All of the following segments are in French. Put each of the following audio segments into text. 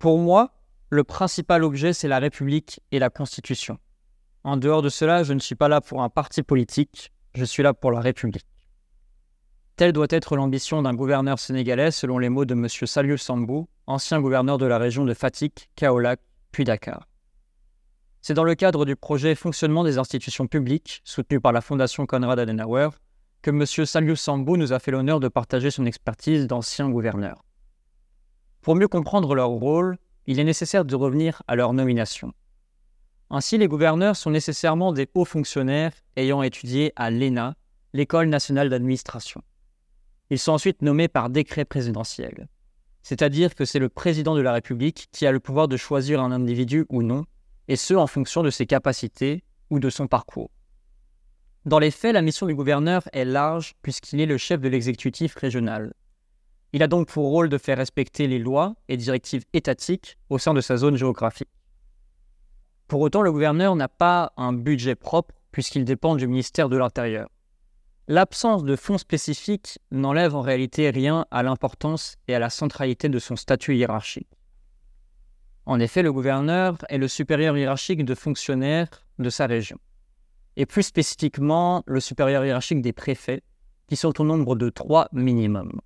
Pour moi, le principal objet, c'est la République et la Constitution. En dehors de cela, je ne suis pas là pour un parti politique, je suis là pour la République. Telle doit être l'ambition d'un gouverneur sénégalais, selon les mots de M. Saliou Sambou, ancien gouverneur de la région de Fatick, Kaolack, puis Dakar. C'est dans le cadre du projet Fonctionnement des institutions publiques, soutenu par la Fondation Konrad Adenauer, que M. Saliou Sambou nous a fait l'honneur de partager son expertise d'ancien gouverneur. Pour mieux comprendre leur rôle, il est nécessaire de revenir à leur nomination. Ainsi, les gouverneurs sont nécessairement des hauts fonctionnaires ayant étudié à l'ENA, l'École nationale d'administration. Ils sont ensuite nommés par décret présidentiel. C'est-à-dire que c'est le président de la République qui a le pouvoir de choisir un individu ou non, et ce en fonction de ses capacités ou de son parcours. Dans les faits, la mission du gouverneur est large puisqu'il est le chef de l'exécutif régional. Il a donc pour rôle de faire respecter les lois et directives étatiques au sein de sa zone géographique. Pour autant, le gouverneur n'a pas un budget propre puisqu'il dépend du ministère de l'Intérieur. L'absence de fonds spécifiques n'enlève en réalité rien à l'importance et à la centralité de son statut hiérarchique. En effet, le gouverneur est le supérieur hiérarchique de fonctionnaires de sa région, et plus spécifiquement le supérieur hiérarchique des préfets, qui sont au nombre de trois minimum.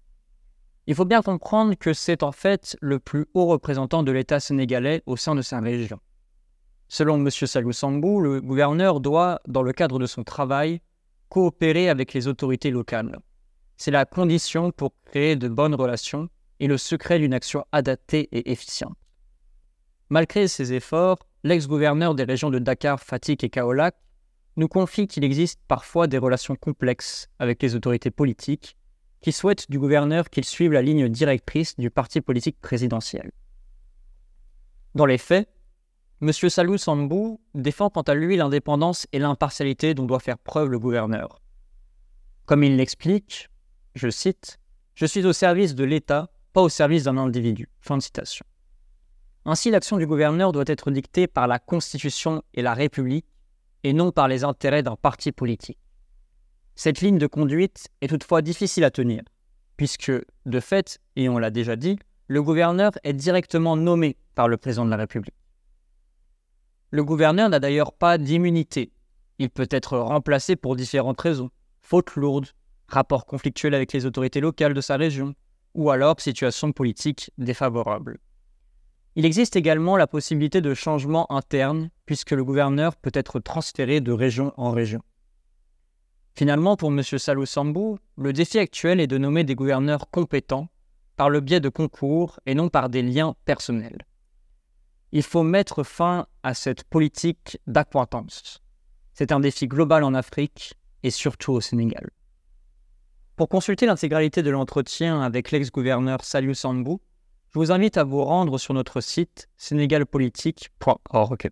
Il faut bien comprendre que c'est en fait le plus haut représentant de l'État sénégalais au sein de sa région. Selon M. Sambou, le gouverneur doit, dans le cadre de son travail, coopérer avec les autorités locales. C'est la condition pour créer de bonnes relations et le secret d'une action adaptée et efficiente. Malgré ces efforts, l'ex-gouverneur des régions de Dakar, Fatick et Kaolack nous confie qu'il existe parfois des relations complexes avec les autorités politiques qui souhaitent du gouverneur qu'il suive la ligne directrice du parti politique présidentiel. Dans les faits, M. Salou Sambou défend quant à lui l'indépendance et l'impartialité dont doit faire preuve le gouverneur. Comme il l'explique, je cite, Je suis au service de l'État, pas au service d'un individu. Fin de citation. Ainsi, l'action du gouverneur doit être dictée par la Constitution et la République, et non par les intérêts d'un parti politique. Cette ligne de conduite est toutefois difficile à tenir, puisque, de fait, et on l'a déjà dit, le gouverneur est directement nommé par le président de la République. Le gouverneur n'a d'ailleurs pas d'immunité. Il peut être remplacé pour différentes raisons. Faute lourde, rapport conflictuel avec les autorités locales de sa région, ou alors situation politique défavorable. Il existe également la possibilité de changement interne, puisque le gouverneur peut être transféré de région en région. Finalement, pour M. Salou Sambou, le défi actuel est de nommer des gouverneurs compétents par le biais de concours et non par des liens personnels. Il faut mettre fin à cette politique d'acquaintance. C'est un défi global en Afrique et surtout au Sénégal. Pour consulter l'intégralité de l'entretien avec l'ex-gouverneur Salou Sambou, je vous invite à vous rendre sur notre site sénégalpolitique.org.